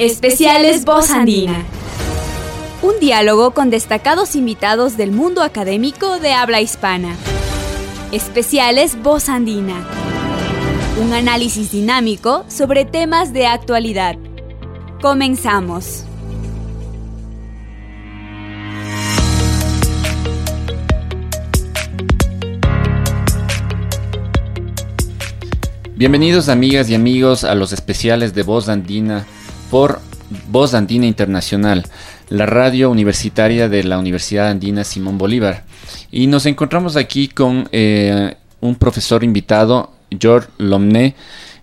Especiales Voz Andina. Un diálogo con destacados invitados del mundo académico de habla hispana. Especiales Voz Andina. Un análisis dinámico sobre temas de actualidad. Comenzamos. Bienvenidos amigas y amigos a los especiales de Voz Andina por Voz Andina Internacional, la radio universitaria de la Universidad Andina Simón Bolívar. Y nos encontramos aquí con eh, un profesor invitado, George Lomné,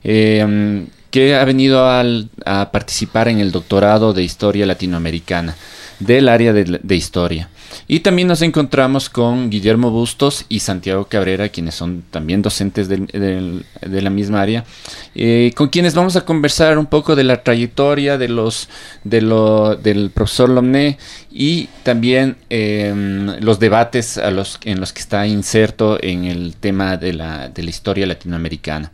eh, que ha venido a participar en el doctorado de Historia Latinoamericana del área de Historia. Y también nos encontramos con Guillermo Bustos y Santiago Cabrera, quienes son también docentes de la misma área, eh, con quienes vamos a conversar un poco de la trayectoria de los, de lo, del profesor Lomné y también em, los debates a los, en los que está inserto en el tema de la, de la historia latinoamericana.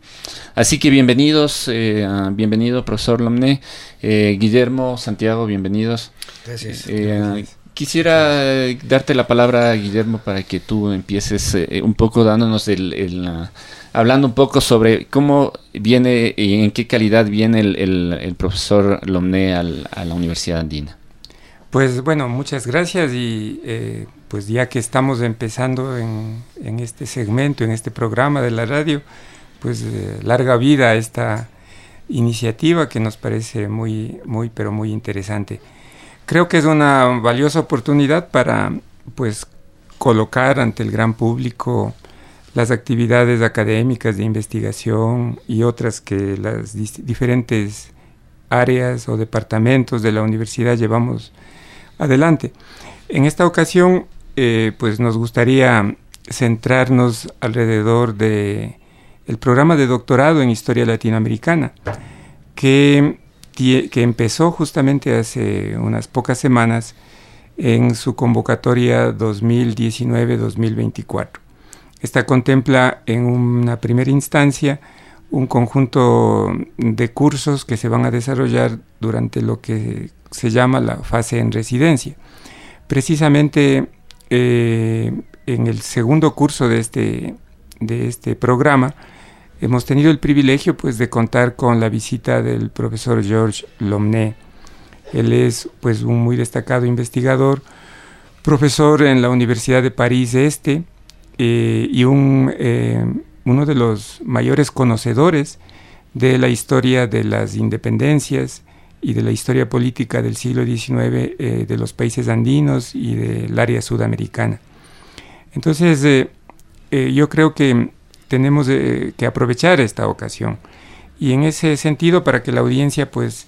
Así que bienvenidos, eh, bienvenido profesor Lomné, eh, Guillermo, Santiago, bienvenidos. Gracias. Quisiera eh, darte la palabra, Guillermo, para que tú empieces eh, un poco dándonos el, hablando un poco sobre cómo viene y en qué calidad viene el, profesor Lomné a la Universidad Andina. Pues bueno, muchas gracias y eh, pues ya que estamos empezando en, en, este segmento, en este programa de la radio, pues larga vida a esta iniciativa que nos parece muy, muy, pero muy interesante creo que es una valiosa oportunidad para pues colocar ante el gran público las actividades académicas de investigación y otras que las diferentes áreas o departamentos de la universidad llevamos adelante. En esta ocasión, eh, pues nos gustaría centrarnos alrededor de programa de doctorado en historia latinoamericana, que que empezó justamente hace unas pocas semanas en su convocatoria 2019-2024. Esta contempla en una primera instancia un conjunto de cursos que se van a desarrollar durante lo que se llama la fase en residencia. Precisamente eh, en el segundo curso de este, de este programa, hemos tenido el privilegio pues de contar con la visita del profesor George Lomné. Él es pues un muy destacado investigador, profesor en la Universidad de París Este eh, y un, eh, uno de los mayores conocedores de la historia de las independencias y de la historia política del siglo XIX eh, de los países andinos y del área sudamericana. Entonces, yo creo que tenemos eh, que aprovechar esta ocasión. Y en ese sentido, para que la audiencia pues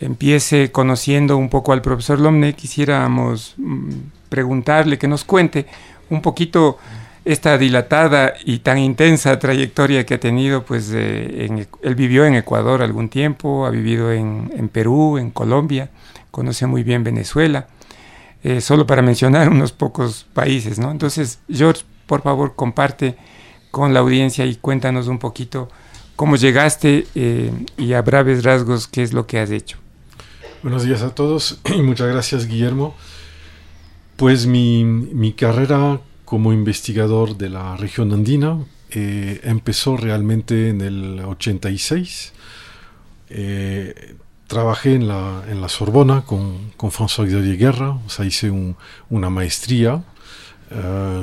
empiece conociendo un poco al profesor Lomne, quisiéramos mm, preguntarle que nos cuente un poquito esta dilatada y tan intensa trayectoria que ha tenido, pues él vivió en Ecuador algún tiempo, ha vivido en, Perú, en Colombia, conoce muy bien Venezuela, eh, solo para mencionar unos pocos países, ¿no? Entonces, George, por favor, comparte con la audiencia y cuéntanos un poquito cómo llegaste eh, y a braves rasgos qué es lo que has hecho. Buenos días a todos y muchas gracias Guillermo. Pues mi, carrera como investigador de la región andina eh, empezó realmente en el 86. Eh, trabajé en la, en la Sorbona con, con François Xavier Guerra, o sea, hice una maestría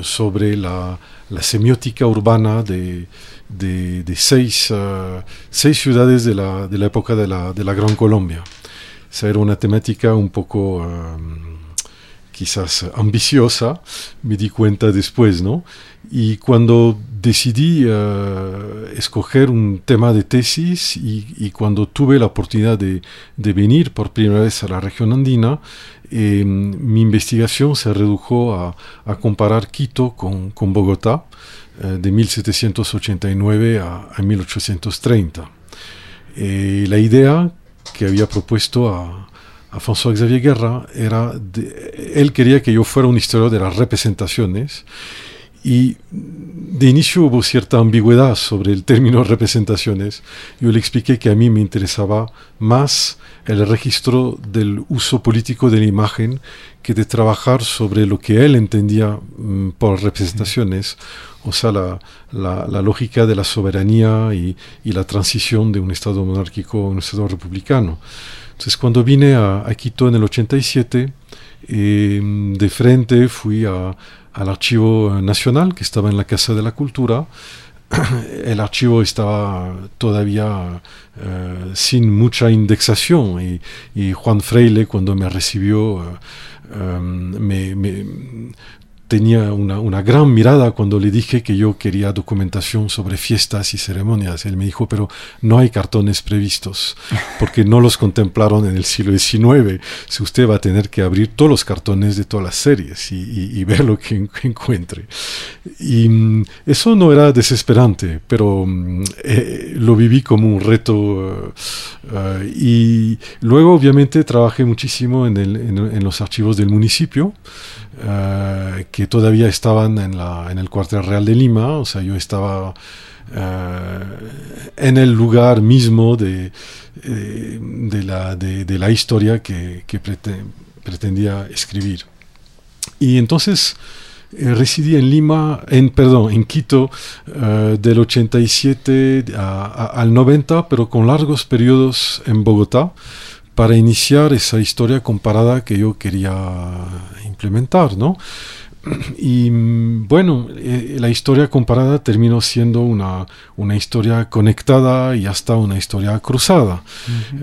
sobre la, la semiótica urbana de, de, seis, uh, seis, ciudades de la, de la época de la, de la, Gran Colombia. Esa era una temática un poco um, quizás ambiciosa, me di cuenta después, ¿no? Y cuando decidí uh, escoger un tema de tesis y, y, cuando tuve la oportunidad de, de venir por primera vez a la región andina, eh, mi investigación se redujo a, a comparar Quito con, con Bogotá eh, de 1789 a, a 1830. Eh, la idea que había propuesto a, a François Xavier Guerra era, de, él quería que yo fuera un historiador de las representaciones Y de inicio hubo cierta ambigüedad sobre el término representaciones. Yo le expliqué que a mí me interesaba más el registro del uso político de la imagen que de trabajar sobre lo que él entendía mm, por representaciones, o sea, la, la, lógica de la soberanía y, y, la transición de un Estado monárquico a un Estado republicano. Entonces, cuando vine a, a Quito en el 87, eh, de frente fui a, al Archivo Nacional, que estaba en la Casa de la Cultura. El archivo estaba todavía eh, sin mucha indexación y, Juan Freile cuando me recibió eh, eh, me, tenía una, una, gran mirada cuando le dije que yo quería documentación sobre fiestas y ceremonias. Él me dijo, pero no hay cartones previstos, porque no los contemplaron en el siglo XIX. Si usted va a tener que abrir todos los cartones de todas las series y, y, ver lo que, encuentre. Y mm, eso no era desesperante, pero mm, eh, lo viví como un reto. Eh, y luego, obviamente, trabajé muchísimo en, el, en los archivos del municipio. Eh, que todavía estaban en, la, en el cuartel real de Lima, o sea, yo estaba eh, en el lugar mismo de, eh, de, la, de, la, historia que, pretendía escribir. Y entonces residí en Lima, en, perdón, en Quito del 87 al 90, pero con largos periodos en Bogotá para iniciar esa historia comparada que yo quería implementar, ¿no? Y bueno, eh, la historia comparada terminó siendo una, una, historia conectada y hasta una historia cruzada,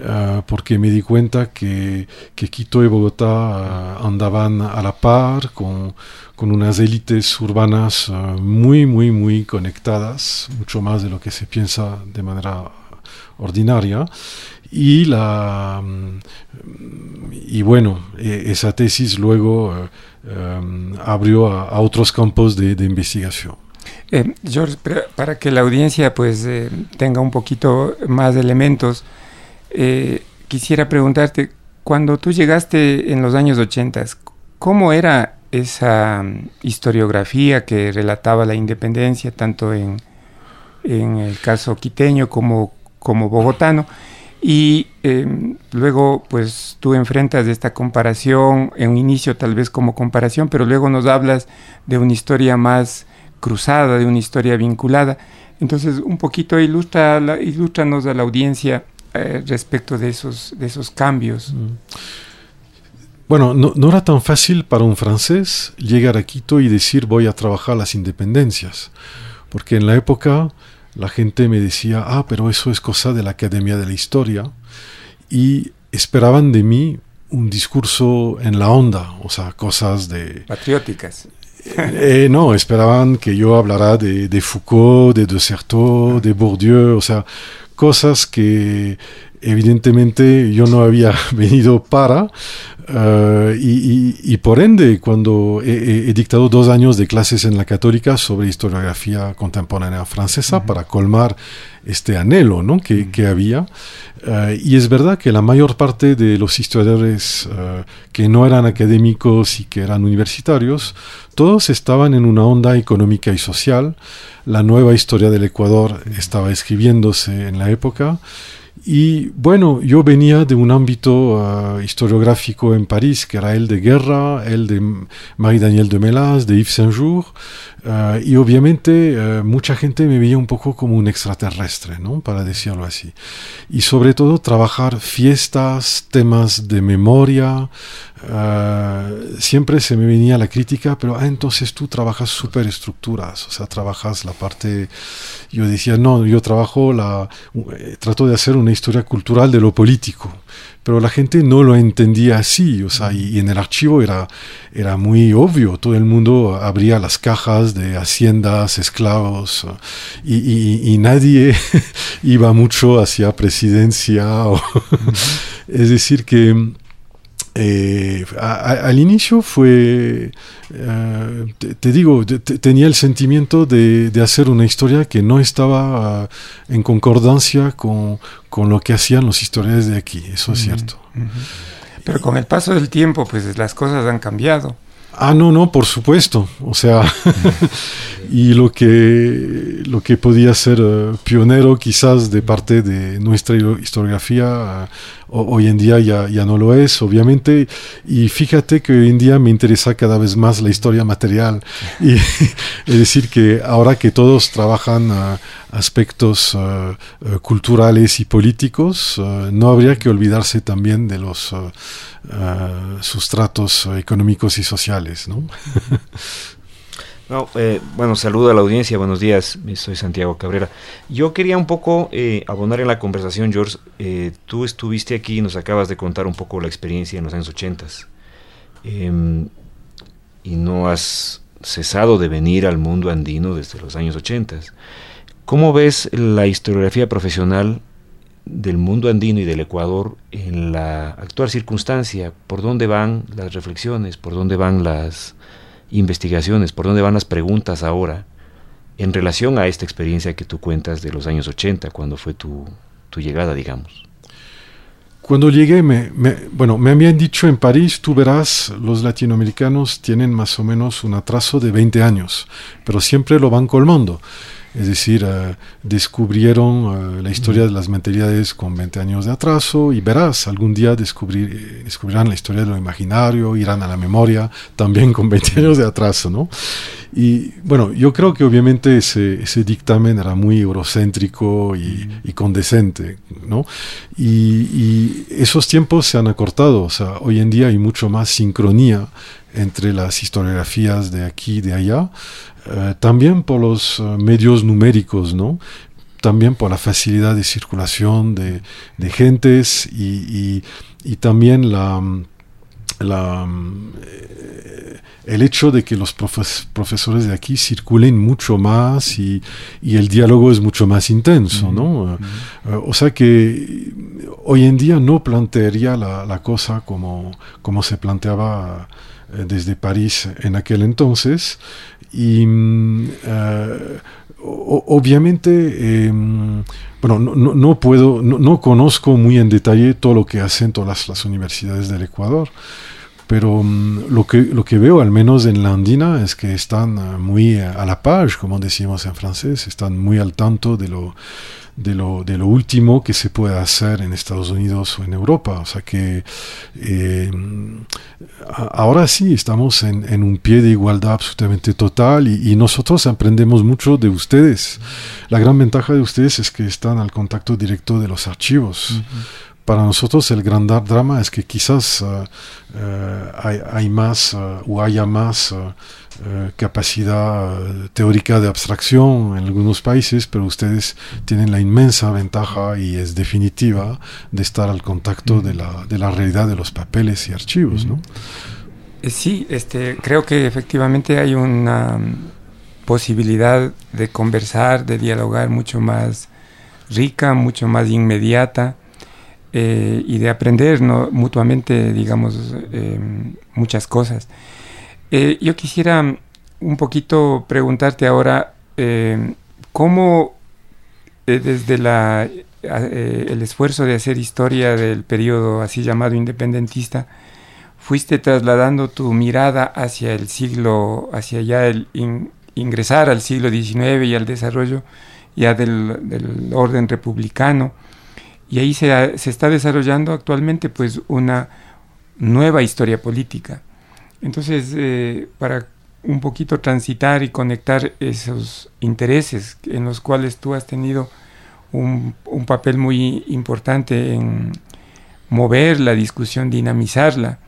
ah, porque me di cuenta que, que Quito y Bogotá ah, andaban a la par con, con unas élites urbanas ah, muy, muy, muy conectadas, mucho más de lo que se piensa de manera ordinaria y la y bueno e, esa tesis luego eh, em, abrió a, otros campos de, investigación. Eh, George para que la audiencia pues eh, tenga un poquito más de elementos quisiera preguntarte cuando tú llegaste en los años 80 cómo era esa mm, historiografía que relataba la independencia tanto en en el caso quiteño como como bogotano y em, luego, pues tú enfrentas esta comparación, en un inicio tal vez como comparación, pero luego nos hablas de una historia más cruzada, de una historia vinculada. Entonces, un poquito ilustra, ilustranos a la audiencia eh, respecto de esos, de esos cambios. Mm. Bueno, no, no, era tan fácil para un francés llegar a Quito y decir voy a trabajar las independencias, porque en la época la gente me decía, ah, pero eso es cosa de la Academia de la Historia, y esperaban de mí un discurso en la onda, o sea, cosas de... Patrióticas. Eh, no, esperaban que yo hablara de, de Foucault, de De de Bourdieu, o sea, cosas que evidentemente yo no había venido para, eh, y, por ende, cuando he, dictado dos años de clases en la católica sobre historiografía contemporánea francesa para colmar este anhelo ¿no? que, que había, eh, y es verdad que la mayor parte de los historiadores eh, que no eran académicos y que eran universitarios, todos estaban en una onda económica y social. La nueva historia del Ecuador estaba escribiéndose en la época y bueno, yo venía de un ámbito ah, historiográfico en París, que era el de Guerra, el de Marie-Daniel de Melas, de Yves Saint-Jour, ah, y obviamente ah, mucha gente me veía un poco como un extraterrestre, ¿no? para decirlo así. Y sobre todo trabajar fiestas, temas de memoria, siempre se me venía la crítica, pero entonces tú trabajas superestructuras, o sea, trabajas la parte, yo decía, no, yo trabajo la, eh, trato de hacer una historia cultural de lo político, pero la gente no lo entendía así, o sea, y, en el archivo era, era muy obvio, todo el mundo abría las cajas de haciendas, esclavos, y, nadie iba mucho hacia presidencia, es decir, que eh, al inicio fue, eh, te, digo, tenía el sentimiento de, hacer una historia que no estaba en concordancia con, con, lo que hacían los historiadores de aquí, eso es cierto. Pero con el paso del tiempo, pues las cosas han cambiado. Ah, no, no, por supuesto. O sea, y lo que, lo que podía ser eh, pionero quizás de parte de nuestra historiografía, eh, hoy en día ya, ya no lo es, obviamente. Y fíjate que hoy en día me interesa cada vez más la historia material. Y es decir, que ahora que todos trabajan eh, aspectos culturales y políticos, no habría que olvidarse también de los sustratos económicos y sociales. ¿no? No, eh, bueno, saludo a la audiencia, buenos días, soy Santiago Cabrera. Yo quería un poco eh, abonar en la conversación, George. Eh, tú estuviste aquí y nos acabas de contar un poco la experiencia en los años 80 em, y no has cesado de venir al mundo andino desde los años 80. ¿Cómo ves la historiografía profesional del mundo andino y del Ecuador en la actual circunstancia? ¿Por dónde van las reflexiones? ¿Por dónde van las investigaciones, por dónde van las preguntas ahora en relación a esta experiencia que tú cuentas de los años 80, cuando fue tu, llegada, digamos. Cuando llegué, me, bueno, me habían dicho en París, tú verás, los latinoamericanos tienen más o menos un atraso de 20 años, pero siempre lo van colmando. Es decir, eh, descubrieron eh, la historia de las mentalidades con 20 años de atraso y verás, algún día descubrir, eh, descubrirán la historia de lo imaginario, irán a la memoria también con 20 años de atraso, ¿no? Y bueno, yo creo que obviamente ese, ese dictamen era muy eurocéntrico y, y condescente, ¿no? Y, y, esos tiempos se han acortado, o sea, hoy en día hay mucho más sincronía entre las historiografías de aquí y de allá, eh, también por los eh, medios numéricos, ¿no? también por la facilidad de circulación de, de gentes y, y, también la, la, eh, el hecho de que los profesores de aquí circulen mucho más y, y, el diálogo es mucho más intenso, ¿no? o sea que hoy en día no plantearía la, la cosa como, como se planteaba desde París en aquel entonces, y eh, obviamente, em, bueno, no, no, puedo, no, conozco muy en detalle todo lo que hacen todas las, universidades del Ecuador, pero mm, lo, que, lo que veo, al menos en la andina, es que están eh, muy a la page, como decimos en francés, están muy al tanto de lo de lo, de lo último que se puede hacer en Estados Unidos o en Europa. O sea que eh, ahora sí estamos en, en, un pie de igualdad absolutamente total y, nosotros aprendemos mucho de ustedes. La gran ventaja de ustedes es que están al contacto directo de los archivos. Para nosotros el gran drama es que quizás uh, uh, hay, hay, más uh, o haya más eh, capacidad teórica de abstracción en algunos países, pero ustedes tienen la inmensa ventaja y es definitiva de estar al contacto de, la, de la realidad de los papeles y archivos, ¿no? Eh, sí, este, creo que efectivamente hay una mm, posibilidad de conversar, de dialogar mucho más rica, mucho más inmediata eh, y de aprender mutuamente, digamos, muchas cosas. Eh, yo quisiera un poquito preguntarte ahora, eh, ¿cómo eh, desde la, el esfuerzo de hacer historia del periodo así llamado independentista, fuiste trasladando tu mirada hacia el siglo, hacia ya el ingresar al siglo XIX y al desarrollo ya del, orden republicano? Y ahí se, se está desarrollando actualmente pues una nueva historia política entonces, eh, para un poquito transitar y conectar esos intereses en los cuales tú has tenido un, papel muy importante en mover la discusión, dinamizarla,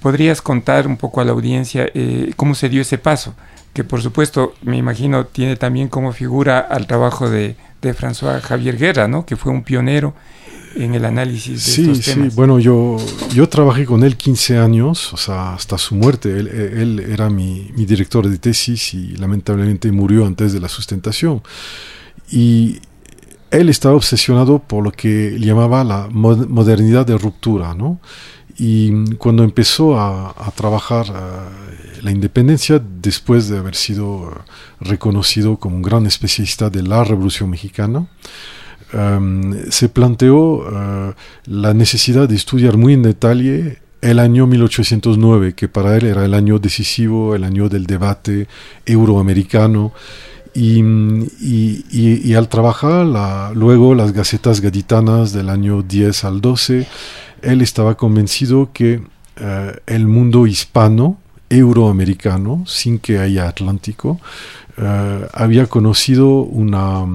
¿podrías contar un poco a la audiencia eh, cómo se dio ese paso? Que por supuesto, me imagino, tiene también como figura al trabajo de, de François Javier Guerra, ¿no? que fue un pionero en el análisis de sí, Sí, bueno, yo, yo trabajé con él 15 años, o sea, hasta su muerte. Él, él era mi, mi, director de tesis y lamentablemente murió antes de la sustentación. Y él estaba obsesionado por lo que llamaba la modernidad de ruptura, ¿no? Y cuando empezó a, a trabajar eh, la independencia, después de haber sido reconocido como un gran especialista de la Revolución Mexicana, Em, se planteó eh, la necesidad de estudiar muy en detalle el año 1809, que para él era el año decisivo, el año del debate euroamericano. Y, y, al trabajar luego las gacetas gaditanas del año 10 al 12, él estaba convencido que eh, el mundo hispano, euroamericano, sin que haya Atlántico, eh, había conocido una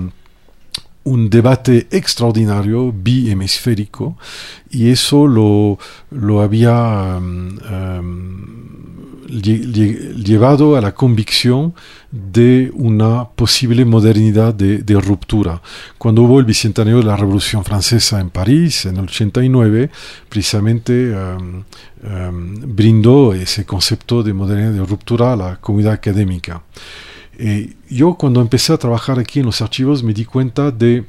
un debate extraordinario bihemisférico y eso lo, lo había um, um, llevado a la convicción de una posible modernidad de, ruptura. Cuando hubo el bicentenario de la Revolución Francesa en París, en el 89, precisamente um, brindó ese concepto de modernidad de ruptura a la comunidad académica. Eh, yo cuando empecé a trabajar aquí en los archivos me di cuenta de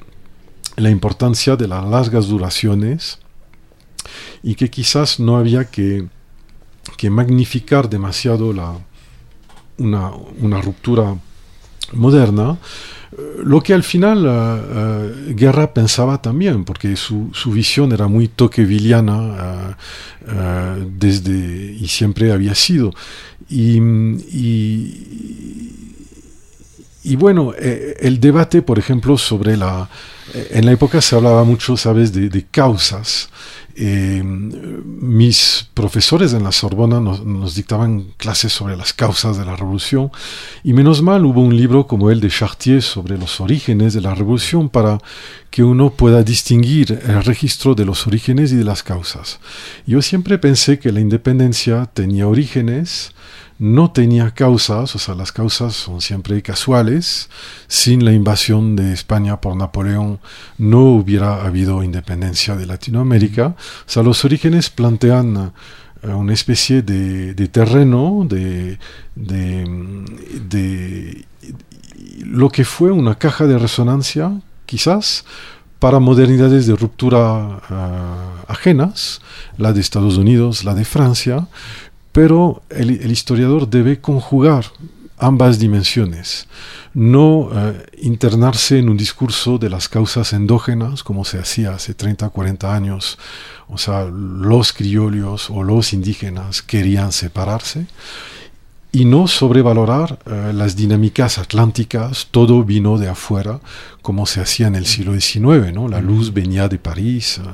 la importancia de las largas duraciones y que quizás no había que, que magnificar demasiado la, una, una ruptura moderna, eh, lo que al final uh, Guerra pensaba también, porque su, su visión era muy toqueviliana desde y siempre había sido. y bueno, eh, el debate, por ejemplo, sobre la... Eh, en la época se hablaba mucho, ¿sabes?, de, causas. Eh, mis profesores en la Sorbona nos, dictaban clases sobre las causas de la revolución y menos mal hubo un libro como el de Chartier sobre los orígenes de la revolución para que uno pueda distinguir el registro de los orígenes y de las causas. Yo siempre pensé que la independencia tenía orígenes, no tenía causas, o sea, las causas son siempre casuales. Sin la invasión de España por Napoleón no hubiera habido independencia de Latinoamérica. O sea, los orígenes plantean eh, una especie de, terreno, de, de, lo que fue una caja de resonancia, quizás, para modernidades de ruptura eh, ajenas, la de Estados Unidos, la de Francia, pero el, historiador debe conjugar ambas dimensiones, no eh, internarse en un discurso de las causas endógenas como se hacía hace 30, 40 años, o sea, los criollos o los indígenas querían separarse, y no sobrevalorar eh, las dinámicas atlánticas, todo vino de afuera, como se hacía en el siglo XIX, ¿no? la luz venía de París. Eh,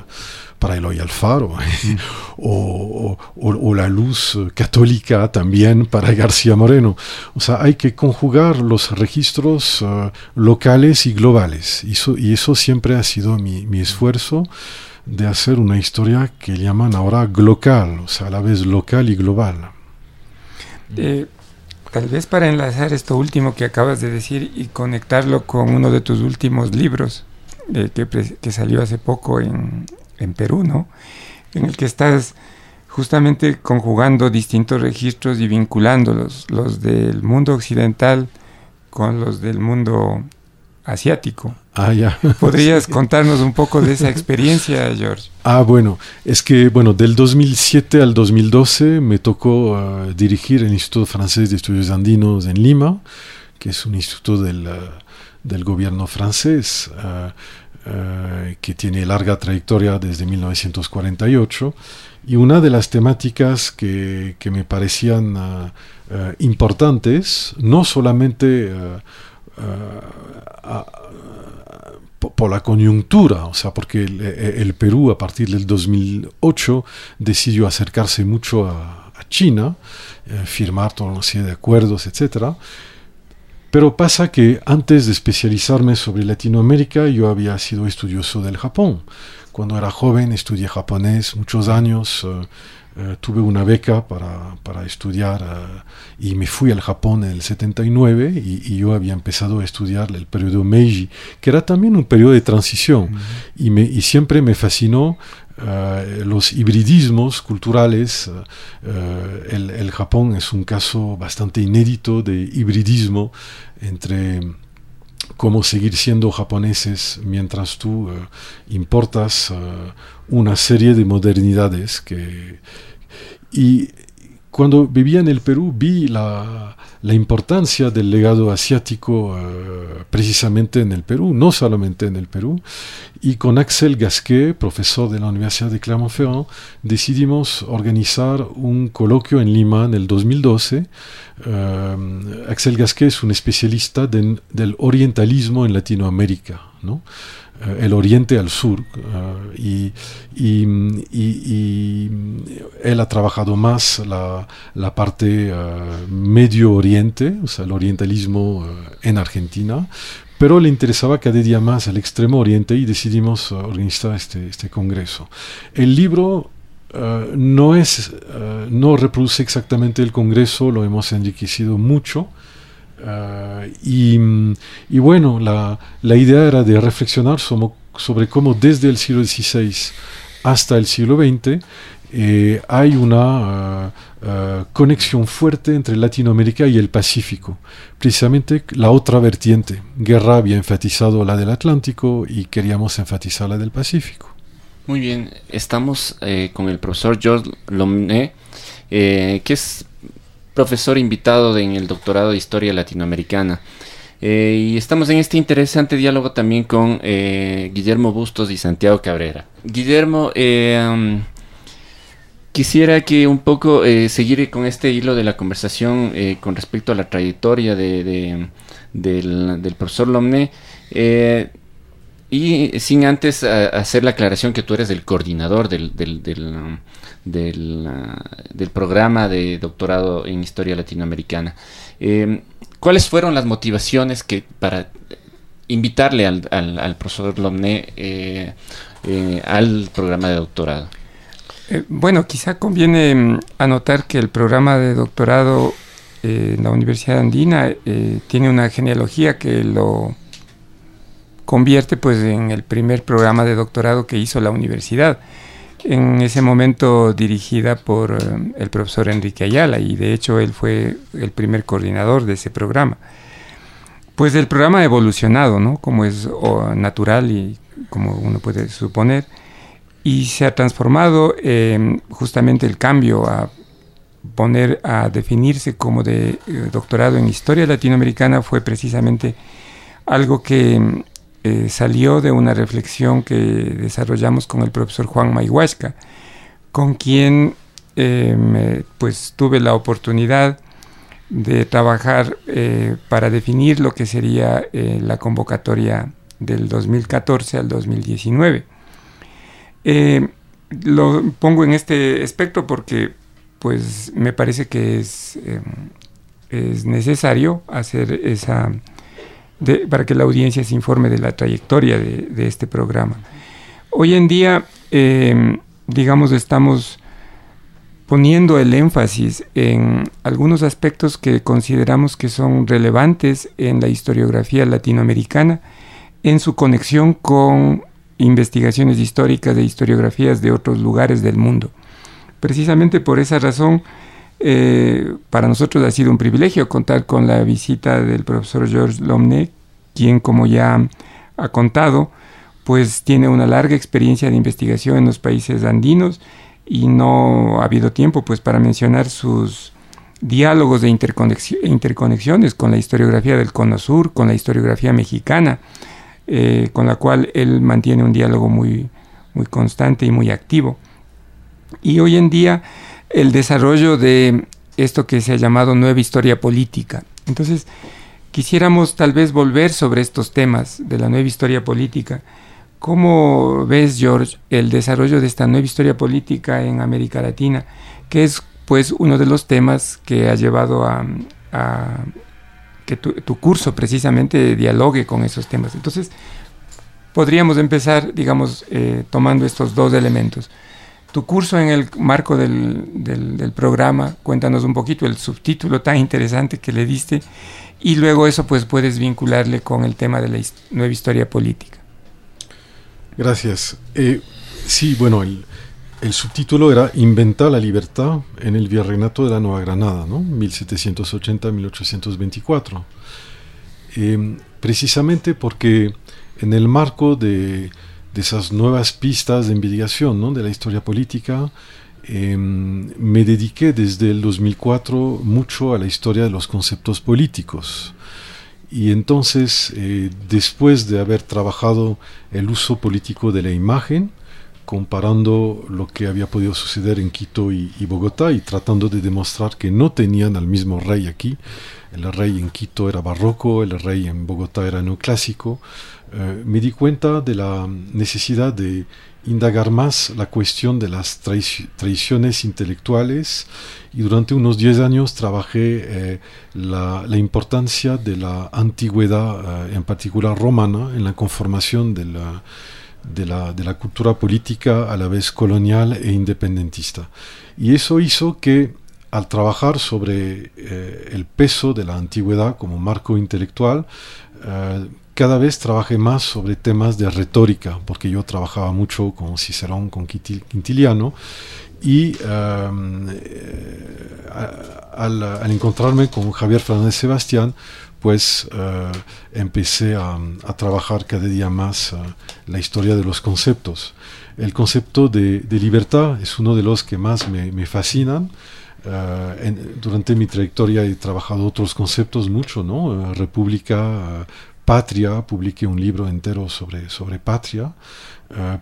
para Eloy Alfaro, o, o, la luz católica también para García Moreno. O sea, hay que conjugar los registros eh, locales y globales. Y eso, y eso siempre ha sido mi, mi, esfuerzo de hacer una historia que llaman ahora glocal, o sea, a la vez local y global. Eh, tal vez para enlazar esto último que acabas de decir y conectarlo con uno de tus últimos libros, eh, que, salió hace poco en, en Perú, ¿no? En el que estás justamente conjugando distintos registros y vinculándolos, los del mundo occidental con los del mundo asiático. Ah, ya. ¿Podrías contarnos un poco de esa experiencia, George? Ah, bueno, es que, bueno, del 2007 al 2012 me tocó ah, dirigir el Instituto Francés de Estudios Andinos en Lima, que es un instituto del, ah, del gobierno francés. Uh, eh, que tiene larga trayectoria desde 1948 y una de las temáticas que, que me parecían importantes, no solamente por la coyuntura, o sea, porque el, el, Perú a partir del 2008 decidió acercarse mucho a, China, eh, firmar toda una serie de acuerdos, etcétera, pero pasa que antes de especializarme sobre Latinoamérica, yo había sido estudioso del Japón. Cuando era joven estudié japonés muchos años, eh, eh, tuve una beca para, para estudiar eh, y me fui al Japón en el 79 y, yo había empezado a estudiar el periodo Meiji, que era también un periodo de transición y, me, y siempre me fascinó eh, los hibridismos culturales. Eh, el, Japón es un caso bastante inédito de hibridismo entre cómo seguir siendo japoneses mientras tú eh, importas una serie de modernidades que... Y cuando vivía en el Perú vi la, la importancia del legado asiático eh, precisamente en el Perú, no solamente en el Perú. Y con Axel Gasquet, profesor de la Universidad de Clermont-Ferrand, decidimos organizar un coloquio en Lima en el 2012. Eh, Axel Gasquet es un especialista del orientalismo en Latinoamérica. ¿no? Eh, el oriente al sur eh, y, él ha trabajado más la, la parte eh, medio oriente, o sea, el orientalismo en Argentina, pero le interesaba cada día más el extremo oriente y decidimos organizar este, este congreso. El libro no, es, no reproduce exactamente el congreso, lo hemos enriquecido mucho, Ah, y, bueno, la, idea era de reflexionar sobre, sobre, cómo desde el siglo XVI hasta el siglo XX eh, hay una ah, ah, conexión fuerte entre Latinoamérica y el Pacífico. Precisamente la otra vertiente. Guerra había enfatizado la del Atlántico y queríamos enfatizar la del Pacífico. Muy bien, estamos eh, con el profesor George Lomné, eh, que es profesor invitado en el doctorado de Historia Latinoamericana. Eh, y estamos en este interesante diálogo también con eh, Guillermo Bustos y Santiago Cabrera. Guillermo, eh, quisiera que un poco seguir con este hilo de la conversación con respecto a la trayectoria de, del, profesor Lomne. Y sin antes hacer la aclaración que tú eres el coordinador del, del, del, del programa de doctorado en historia latinoamericana. Eh, ¿Cuáles fueron las motivaciones que para invitarle al, al, profesor Lomné eh, eh, al programa de doctorado? bueno, quizá conviene mm, anotar que el programa de doctorado en la Universidad Andina tiene una genealogía que lo convierte pues en el primer programa de doctorado que hizo la universidad en ese momento dirigida por eh, el profesor Enrique Ayala y de hecho él fue el primer coordinador de ese programa. Pues el programa ha evolucionado, ¿no? Como es natural y como uno puede suponer, y se ha transformado justamente el cambio a poner a definirse como de eh, doctorado en historia latinoamericana fue precisamente algo que eh, salió de una reflexión que desarrollamos con el profesor Juan Mayhuasca, con quien eh, pues tuve la oportunidad de trabajar eh, para definir lo que sería la convocatoria del 2014 al 2019. lo pongo en este aspecto porque pues me parece que es, es necesario hacer esa para que la audiencia se informe de la trayectoria de, este programa. Hoy en día, em, digamos, estamos poniendo el énfasis en algunos aspectos que consideramos que son relevantes en la historiografía latinoamericana, en su conexión con investigaciones históricas de historiografías de otros lugares del mundo. Precisamente por esa razón, eh, para nosotros ha sido un privilegio contar con la visita del profesor George Lomne, quien, como ya ha contado, pues tiene una larga experiencia de investigación en los países andinos y no ha habido tiempo pues para mencionar sus diálogos de interconexiones con la historiografía del Cono Sur, con la historiografía mexicana, eh, con la cual él mantiene un diálogo muy, muy constante y muy activo. Y hoy en día el desarrollo de esto que se ha llamado nueva historia política. Entonces, quisiéramos tal vez volver sobre estos temas de la nueva historia política. ¿Cómo ves, George, el desarrollo de esta nueva historia política en América Latina, que es pues uno de los temas que ha llevado a, que tu, curso precisamente dialogue con esos temas? Entonces, podríamos empezar, digamos, eh, tomando estos dos elementos tu curso en el marco del, programa, cuéntanos un poquito el subtítulo tan interesante que le diste y luego eso pues puedes vincularle con el tema de la nueva historia política. Gracias. Eh, sí, bueno, el, subtítulo era Inventar la libertad en el virreinato de la Nueva Granada, ¿no? 1780-1824. Eh, precisamente porque en el marco de de esas nuevas pistas de investigación ¿no? de la historia política, em, me dediqué desde el 2004 mucho a la historia de los conceptos políticos. Y entonces, eh, después de haber trabajado el uso político de la imagen, comparando lo que había podido suceder en Quito y, Bogotá y tratando de demostrar que no tenían al mismo rey aquí. El rey en Quito era barroco, el rey en Bogotá era neoclásico. Eh, me di cuenta de la necesidad de indagar más la cuestión de las traiciones intelectuales y durante unos 10 años trabajé eh, la, importancia de la antigüedad, eh, en particular romana, en la conformación de la de la, de la, cultura política a la vez colonial e independentista. Y eso hizo que al trabajar sobre eh, el peso de la antigüedad como marco intelectual, eh, cada vez trabajé más sobre temas de retórica, porque yo trabajaba mucho con Cicerón, con Quintiliano, y eh, al, encontrarme con Javier Fernández Sebastián, pues eh, empecé a, trabajar cada día más eh, la historia de los conceptos. El concepto de, libertad es uno de los que más me, fascinan. Eh, durante mi trayectoria he trabajado otros conceptos mucho, ¿no? República, patria, publiqué un libro entero sobre, sobre patria,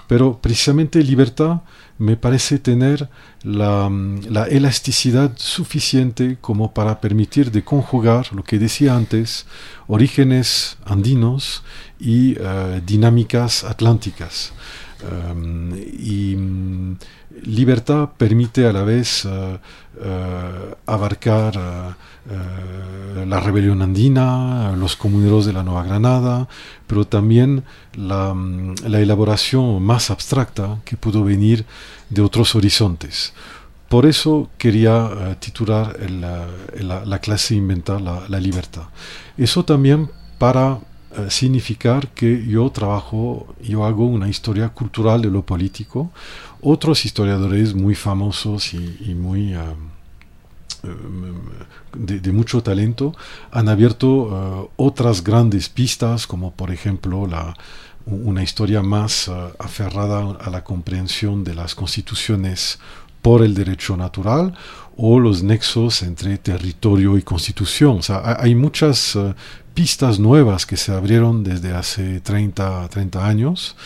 pero precisamente libertad me parece tener la, elasticidad suficiente como para permitir de conjugar lo que decía antes, orígenes andinos y eh, dinámicas atlánticas. Um, y mm, libertad permite a la vez uh, abarcar la rebelión andina, los comuneros de la Nueva Granada, pero también la, mm, la elaboración más abstracta que pudo venir de otros horizontes. Por eso quería titular la, la, clase Inventar la, la libertad. Eso también para eh, significar que yo trabajo, yo hago una historia cultural de lo político. Otros historiadores muy famosos y, muy... Eh, eh, de, mucho talento han abierto otras grandes pistas como por ejemplo la, una historia más aferrada a la comprensión de las constituciones por el derecho natural o los nexos entre territorio y constitución. O sea, hay muchas pistas nuevas que se abrieron desde hace 30, 30 años.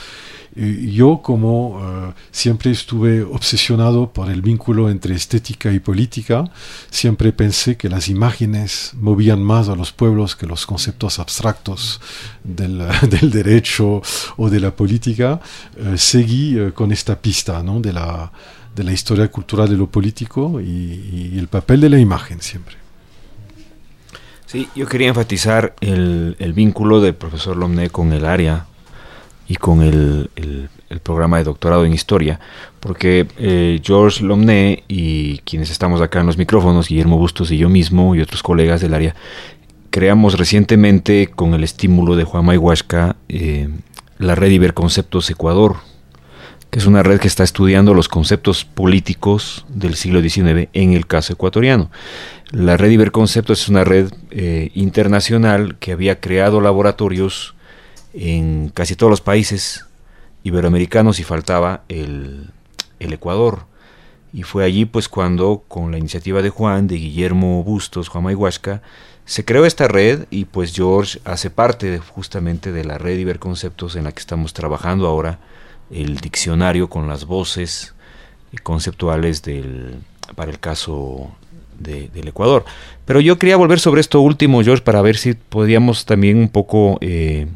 Yo como eh, siempre estuve obsesionado por el vínculo entre estética y política, siempre pensé que las imágenes movían más a los pueblos que los conceptos abstractos del, del derecho o de la política, eh, seguí eh, con esta pista ¿no? de, la, de la historia cultural de lo político y, y el papel de la imagen siempre. Sí, yo quería enfatizar el, vínculo del profesor Lomné con el área y con el, programa de doctorado en historia, porque eh, George Lomné y quienes estamos acá en los micrófonos, Guillermo Bustos y yo mismo y otros colegas del área, creamos recientemente con el estímulo de Juan Mayhuasca eh, la red Iberconceptos Ecuador, que es una red que está estudiando los conceptos políticos del siglo XIX en el caso ecuatoriano. La red Iberconceptos es una red eh, internacional que había creado laboratorios en casi todos los países iberoamericanos y faltaba el, Ecuador. Y fue allí pues cuando con la iniciativa de Juan, de Guillermo Bustos, Juan Mayhuasca, se creó esta red y pues George hace parte justamente de la red Iberconceptos en la que estamos trabajando ahora, el diccionario con las voces conceptuales del, para el caso del Ecuador. Pero yo quería volver sobre esto último, George, para ver si podíamos también un poco eh,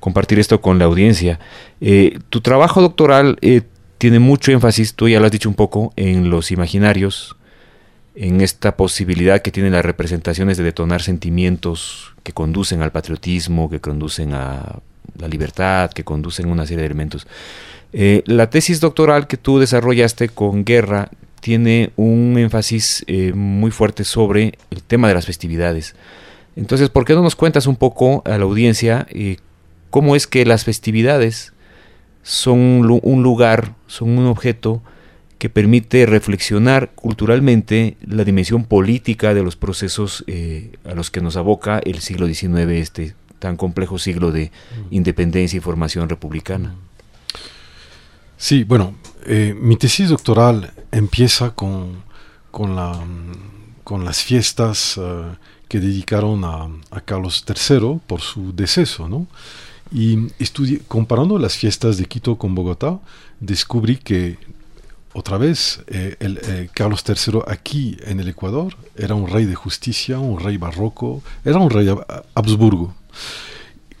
compartir esto con la audiencia. Eh, tu trabajo doctoral eh, tiene mucho énfasis, tú ya lo has dicho un poco, en los imaginarios, en esta posibilidad que tienen las representaciones de detonar sentimientos que conducen al patriotismo, que conducen a la libertad, que conducen a una serie de elementos. la tesis doctoral que tú desarrollaste con Guerra tiene un énfasis eh, muy fuerte sobre el tema de las festividades. Entonces, ¿por qué no nos cuentas un poco a la audiencia eh, cómo es que las festividades son un lugar, son un objeto que permite reflexionar culturalmente la dimensión política de los procesos eh, a los que nos aboca el siglo XIX, este tan complejo siglo de mm. independencia y formación republicana? Sí, bueno, mi tesis doctoral empieza con, con, la, con las fiestas que dedicaron a, a, Carlos III por su deceso, ¿no? Y comparando las fiestas de Quito con Bogotá, descubrí que otra vez, eh, el, eh, Carlos III aquí en el Ecuador era un rey de justicia, un rey barroco, era un rey Habsburgo.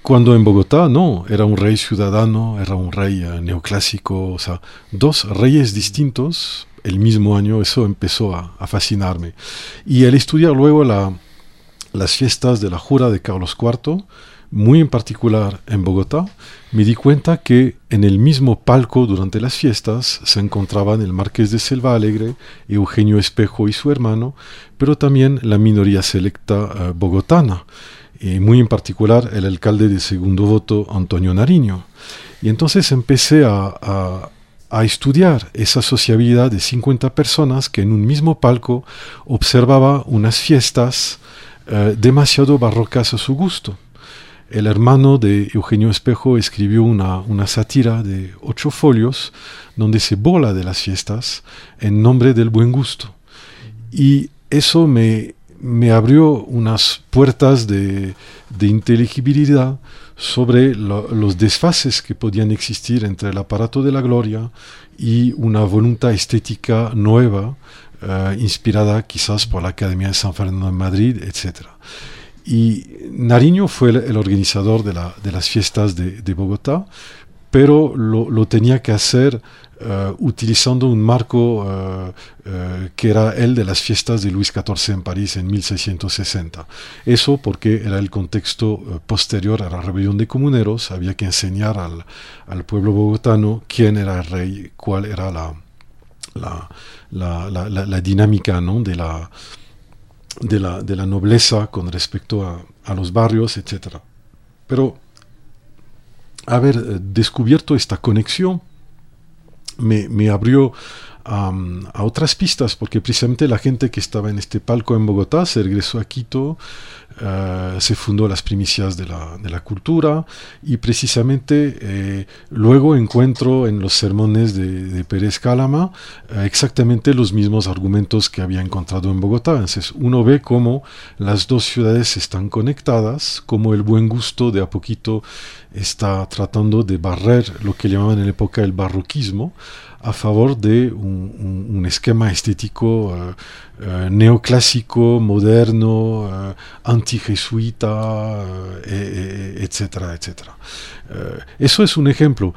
Cuando en Bogotá no, era un rey ciudadano, era un rey eh, neoclásico, o sea, dos reyes distintos el mismo año, eso empezó a, a fascinarme. Y al estudiar luego la, las fiestas de la jura de Carlos IV, muy en particular en Bogotá, me di cuenta que en el mismo palco durante las fiestas se encontraban el marqués de Selva Alegre, Eugenio Espejo y su hermano, pero también la minoría selecta eh, bogotana, y muy en particular el alcalde de segundo voto, Antonio Nariño. Y entonces empecé a, estudiar esa sociabilidad de 50 personas que en un mismo palco observaba unas fiestas eh, demasiado barrocas a su gusto el hermano de Eugenio Espejo escribió una, una, sátira de ocho folios donde se bola de las fiestas en nombre del buen gusto. Y eso me, me abrió unas puertas de, de inteligibilidad sobre los desfases que podían existir entre el aparato de la gloria y una voluntad estética nueva, eh, inspirada quizás por la Academia de San Fernando de Madrid, etc. Y Nariño fue el, organizador de, la, de, las fiestas de, de Bogotá, pero lo, lo, tenía que hacer uh, utilizando un marco uh, uh, que era el de las fiestas de Luis XIV en París en 1660. Eso porque era el contexto posterior a la rebelión de comuneros, había que enseñar al, al, pueblo bogotano quién era el rey, cuál era la, la, la, la dinámica ¿no? de la de la, de la nobleza con respecto a, a, los barrios, etc. Pero haber eh, descubierto esta conexión me, me abrió a otras pistas, porque precisamente la gente que estaba en este palco en Bogotá se regresó a Quito, uh, se fundó las primicias de la, cultura y precisamente eh, luego encuentro en los sermones de, Pérez Cálama uh, exactamente los mismos argumentos que había encontrado en Bogotá. Entonces uno ve cómo las dos ciudades están conectadas, cómo el buen gusto de a poquito está tratando de barrer lo que llamaban en la época el barroquismo, a favor de un, esquema estético uh, uh, neoclásico, moderno, uh, antijesuita, etcétera, etcétera. eso es un ejemplo.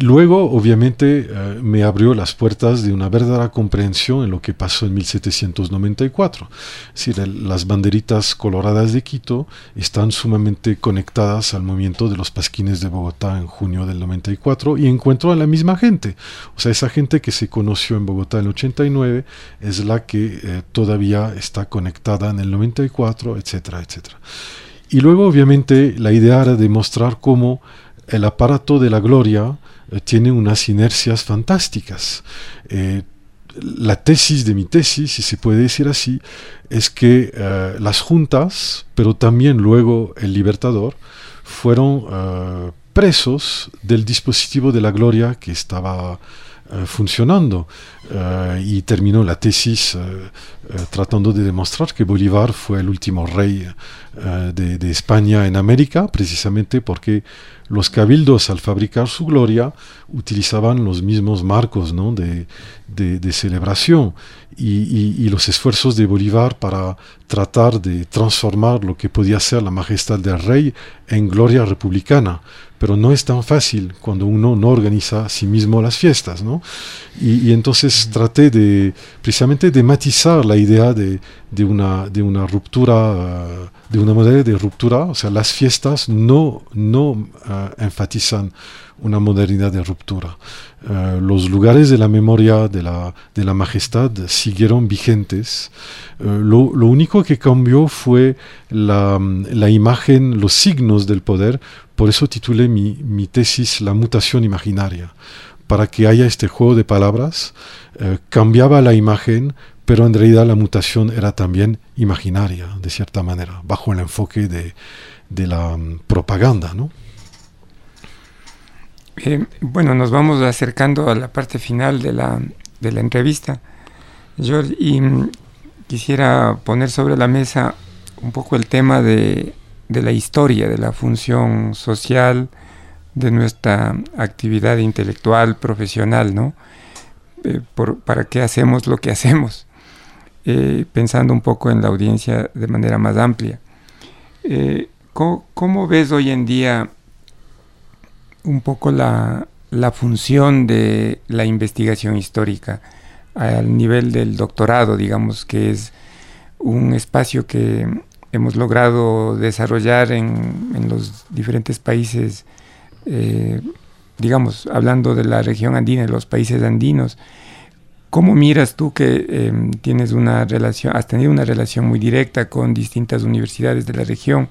Luego, obviamente, eh, me abrió las puertas de una verdadera comprensión en lo que pasó en 1794. Es decir, el, las banderitas coloradas de Quito están sumamente conectadas al movimiento de los pasquines de Bogotá en junio del 94 y encuentro a la misma gente. O sea, esa gente que se conoció en Bogotá en el 89 es la que eh, todavía está conectada en el 94, etcétera, etcétera. Y luego, obviamente, la idea era demostrar cómo el aparato de la gloria eh, tiene unas inercias fantásticas. Eh, la tesis de mi tesis, si se puede decir así, es que eh, las juntas, pero también luego el libertador, fueron uh, presos del dispositivo de la gloria que estaba funcionando. Uh, y terminó la tesis tratando de demostrar que Bolívar fue el último rey de, España en América, precisamente porque los cabildos al fabricar su gloria utilizaban los mismos marcos ¿no? de, de, celebración y, los esfuerzos de Bolívar para tratar de transformar lo que podía ser la majestad del rey en gloria republicana. Pero no es tan fácil cuando uno no organiza a sí mismo las fiestas. ¿no? Y, y entonces traté de precisamente de matizar la idea de, de, una, de una ruptura, de una modalidad de ruptura, o sea, las fiestas no, no uh, enfatizan una modernidad de ruptura. Uh, los lugares de la memoria de la, de la majestad siguieron vigentes. Uh, lo, lo, único que cambió fue la, la, imagen, los signos del poder. Por eso titulé mi, mi, tesis La mutación imaginaria. Para que haya este juego de palabras, uh, cambiaba la imagen, pero en realidad la mutación era también imaginaria, de cierta manera, bajo el enfoque de, de la um, propaganda, ¿no? Eh, bueno, nos vamos acercando a la parte final de la de la entrevista. George, y mm, quisiera poner sobre la mesa un poco el tema de, de la historia, de la función social, de nuestra actividad intelectual, profesional, ¿no? Eh, por, ¿Para qué hacemos lo que hacemos? Eh, pensando un poco en la audiencia de manera más amplia. Eh, ¿cómo, ves hoy en día un poco la, la función de la investigación histórica al nivel del doctorado, digamos que es un espacio que hemos logrado desarrollar en, en los diferentes países, eh, digamos, hablando de la región andina, de los países andinos. ¿Cómo miras tú que em, tienes una relación, has tenido una relación muy directa con distintas universidades de la región?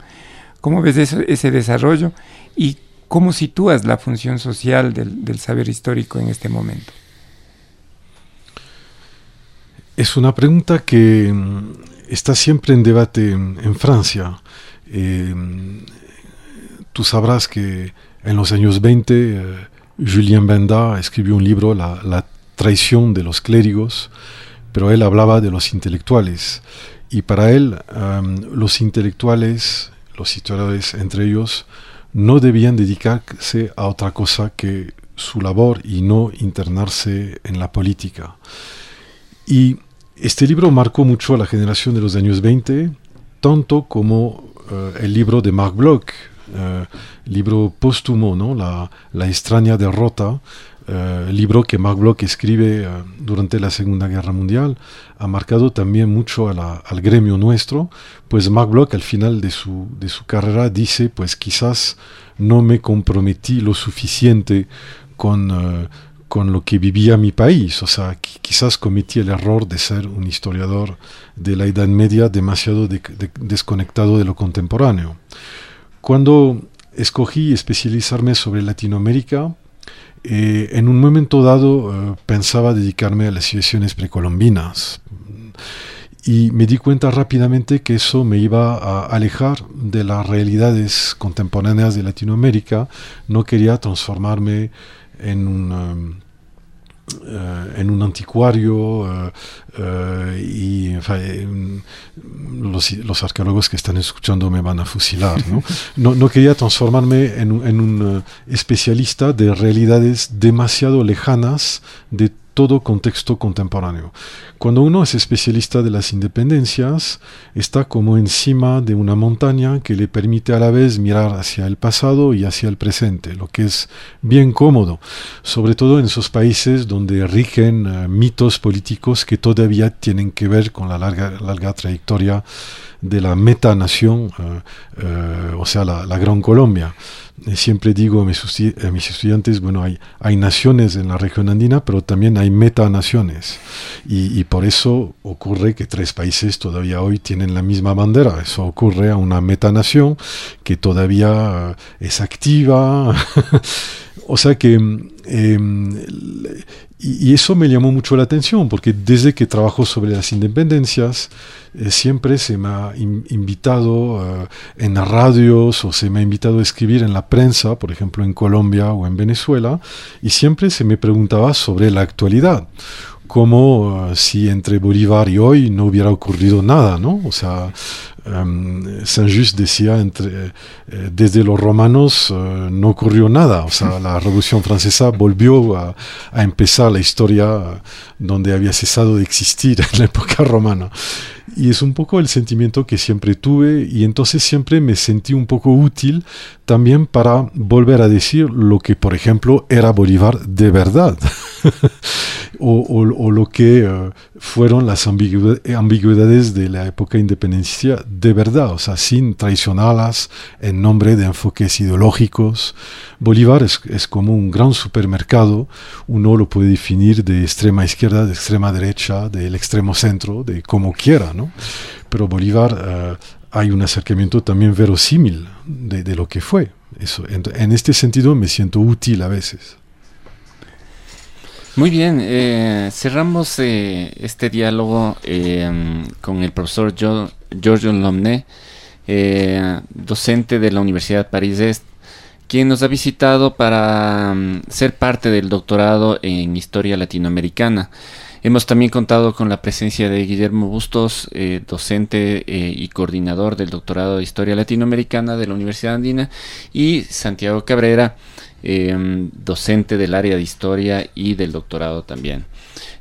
¿Cómo ves ese desarrollo y cómo sitúas la función social del, saber histórico en este momento? Es una pregunta que está siempre en debate en, Francia. Em, tú sabrás que en los años 20 eh, Julien Benda escribió un libro, la, la traición de los clérigos, pero él hablaba de los intelectuales. Y para él, los intelectuales, los historiadores entre ellos, no debían dedicarse a otra cosa que su labor y no internarse en la política. Y este libro marcó mucho a la generación de los años 20, tanto como eh, el libro de Marc Bloch, eh, libro póstumo, ¿no? la, la extraña derrota, eh, libro que Marc Bloch escribe durante la Segunda Guerra Mundial, ha marcado también mucho al gremio nuestro, pues Marc Bloch al final de su, de su carrera dice, pues quizás no me comprometí lo suficiente con, con lo que vivía mi país, o sea, quizás cometí el error de ser un historiador de la Edad Media demasiado desconectado de lo contemporáneo. Cuando escogí especializarme sobre Latinoamérica, eh, en un momento dado eh, pensaba dedicarme a las civilizaciones precolombinas y me di cuenta rápidamente que eso me iba a alejar de las realidades contemporáneas de Latinoamérica. No quería transformarme en un... Um, eh, en un anticuario eh, eh, y los, arqueólogos que están escuchando me van a fusilar. No, no, quería transformarme en, en un especialista de realidades demasiado lejanas de todo contexto contemporáneo. Cuando uno es especialista de las independencias, está como encima de una montaña que le permite a la vez mirar hacia el pasado y hacia el presente, lo que es bien cómodo, sobre todo en esos países donde rigen eh, mitos políticos que todavía tienen que ver con la larga, larga trayectoria de la metanación, uh, uh, o sea, la, la, Gran Colombia. Siempre digo a mis, a mis, estudiantes, bueno, hay, hay naciones en la región andina, pero también hay metanaciones. Y, y por eso ocurre que tres países todavía hoy tienen la misma bandera. Eso ocurre a una metanación que todavía es activa. o sea que eh, y, eso me llamó mucho la atención, porque desde que trabajo sobre las independencias, eh, siempre se me ha invitado uh, en radios o se me ha invitado a escribir en la prensa, por ejemplo en Colombia o en Venezuela, y siempre se me preguntaba sobre la actualidad como uh, si entre Bolívar y hoy no hubiera ocurrido nada, ¿no? O sea, Um, Saint-Just decía, entre, eh, desde los romanos uh, no ocurrió nada, o sea, la Revolución Francesa volvió a, a, empezar la historia donde había cesado de existir en la época romana. Y es un poco el sentimiento que siempre tuve y entonces siempre me sentí un poco útil también para volver a decir lo que, por ejemplo, era Bolívar de verdad. o, lo que uh, fueron las ambigüedades de la época independencia de verdad, o sea, sin traicionarlas en nombre de enfoques ideológicos. Bolívar es, es, como un gran supermercado, uno lo puede definir de extrema izquierda, de extrema derecha, del extremo centro, de como quiera, ¿no? Pero Bolívar uh, hay un acercamiento también verosímil de, de lo que fue. Eso, en, en este sentido me siento útil a veces. Muy bien, eh, cerramos eh, este diálogo eh, con el profesor Giorgio Lomné, docente de la Universidad París Est, quien nos ha visitado para mm, ser parte del doctorado en Historia Latinoamericana. Hemos también contado con la presencia de Guillermo Bustos, eh, docente eh, y coordinador del doctorado de Historia Latinoamericana de la Universidad Andina, y Santiago Cabrera, em, docente del área de Historia y del doctorado también.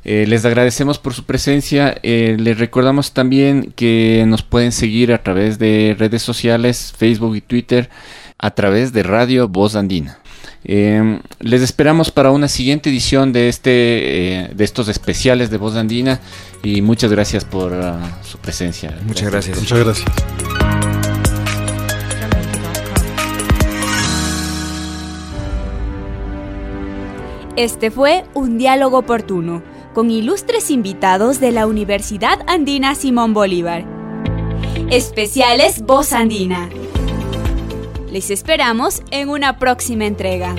Eh, les agradecemos por su presencia. les recordamos también que nos pueden seguir a través de redes sociales, Facebook y Twitter, a través de Radio Voz Andina. Em, les esperamos para una siguiente edición de este eh, de estos especiales de Voz Andina y muchas gracias por uh, su presencia. Muchas gracias. Muchas gracias. Este fue un diálogo oportuno con ilustres invitados de la Universidad Andina Simón Bolívar. Especiales Voz Andina. Les esperamos en una próxima entrega.